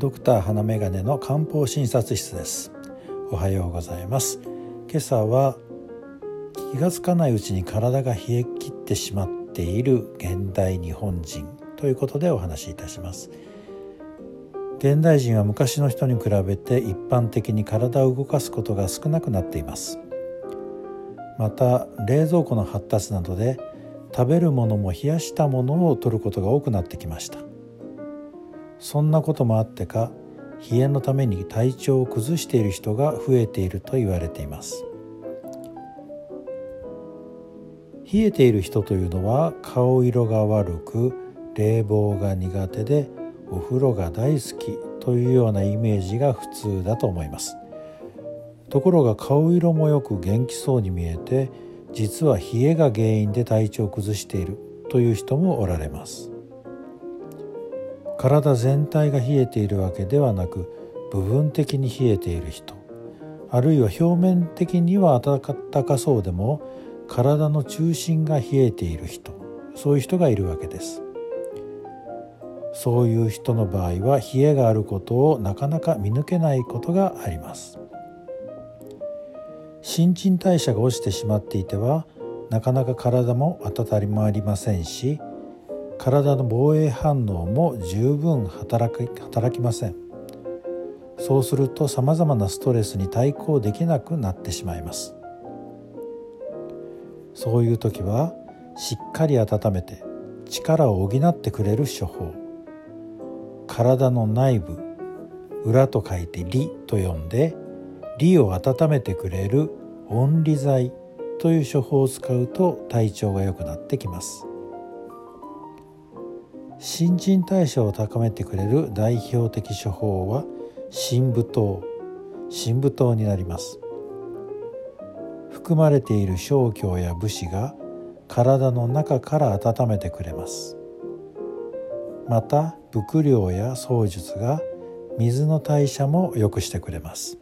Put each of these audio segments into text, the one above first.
ドクター花眼鏡の漢方診察室です。おはようございます。今朝は気がつかないうちに体が冷え切ってしまっている現代日本人ということでお話しいたします。現代人は昔の人に比べて一般的に体を動かすことが少なくなっています。また冷蔵庫の発達などで食べるものも冷やしたものを取ることが多くなってきました。そんなこともあってか冷えのために体調を崩している人が増えていると言われています。冷えている人というのは顔色が悪く冷房が苦手でお風呂が大好きというようなイメージが普通だと思います。ところが顔色もよく元気そうに見えて実は冷えが原因で体調を崩しているという人もおられます。体全体が冷えているわけではなく部分的に冷えている人あるいは表面的には暖かそうでも体の中心が冷えている人そういう人がいるわけです。そういう人の場合は冷えがあることをなかなか見抜けないことがあります。新陳代謝が落ちてしまっていてはなかなか体も温まりませんし体の防衛反応も十分働き働きません。そうするとさまざまなストレスに対抗できなくなってしまいます。そういう時はしっかり温めて力を補ってくれる処方。体の内部裏と書いて「理」と呼んで理を温めてくれる温利剤という処方を使うと体調が良くなってきます。新陳代謝を高めてくれる代表的処方は深部糖。深部糖になります。含まれている小腸や武士が体の中から温めてくれます。また伏量や槍術が水の代謝も良くしてくれます。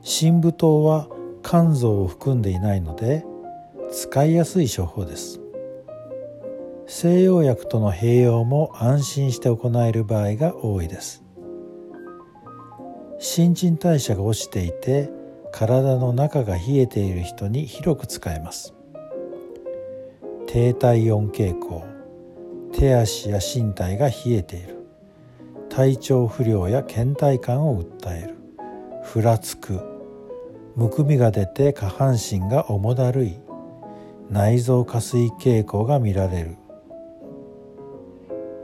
深部糖は肝臓を含んでいないので使いやすい処方です。西洋薬との併用も安心して行える場合が多いです。新陳代謝が落ちていて体の中が冷えている人に広く使えます。低体温傾向手足や身体が冷えている。体調不良や倦怠感を訴える。ふらつく。むくみが出て下半身が重だるい。内臓下垂傾向が見られる。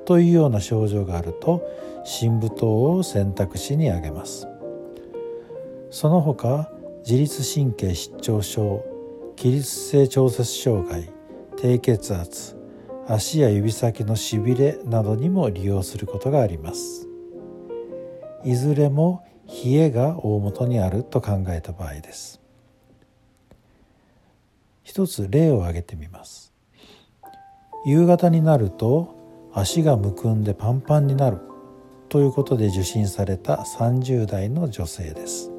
というような症状があると深部糖を選択肢に挙げます。その他自律神経失調症起立性調節障害低血圧足や指先のしびれなどにも利用することがあります。いずれも冷えが大元にあると考えた場合です。一つ例を挙げてみます。夕方になると足がむくんでパンパンになる。ということで受診された30代の女性です。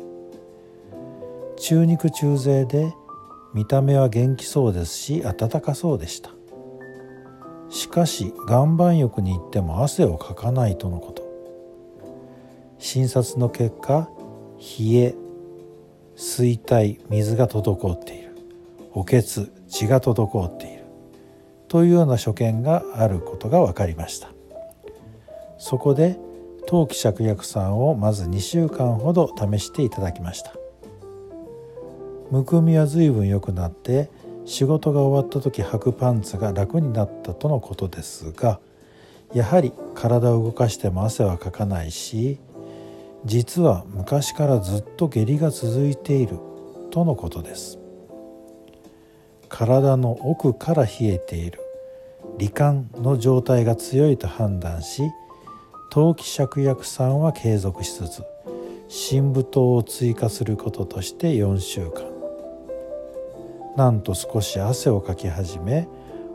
中肉中背で見た目は元気そうですし暖かそうでした。しかし岩盤浴に行っても汗をかかないとのこと。診察の結果冷え衰退水が滞っている。おけつ血が滞っている。というような所見があることが分かりました。そこで陶器芍薬散をまず2週間ほど試していただきました。むくみは随分良くなって仕事が終わった時履くパンツが楽になったとのことですがやはり体を動かしても汗はかかないし実は昔からずっと下痢が続いているとのことです。体の奥から冷えている。罹患の状態が強いと判断し陶器芍薬散は継続しつつ深部糖を追加することとして4週間。なんと少し汗をかき始め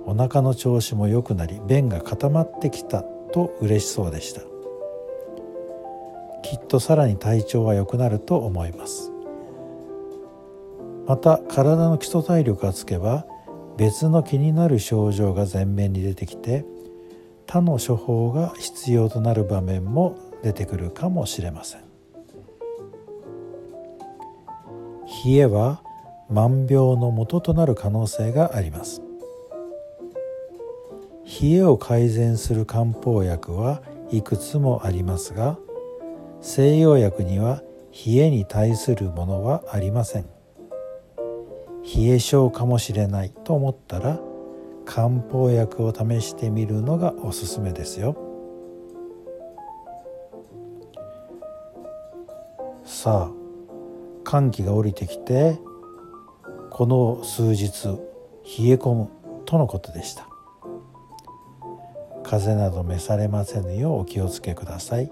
お腹の調子も良くなり便が固まってきたと嬉しそうでした。きっとさらに体調は良くなると思います。また体の基礎体力がつけば別の気になる症状が前面に出てきて他の処方が必要となる場面も出てくるかもしれません。冷えは万病の元となる可能性があります。冷えを改善する漢方薬はいくつもありますが西洋薬には冷えに対するものはありません。冷え性かもしれないと思ったら漢方薬を試してみるのがおすすめですよ。さあ寒気が降りてきてこの数日冷え込むとのことでした。風邪など召されませぬようお気をつけください。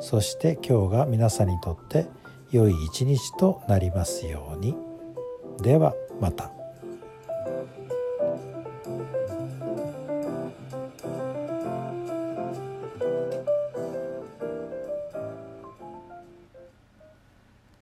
そして今日が皆さんにとって良い一日となりますように。ではまた。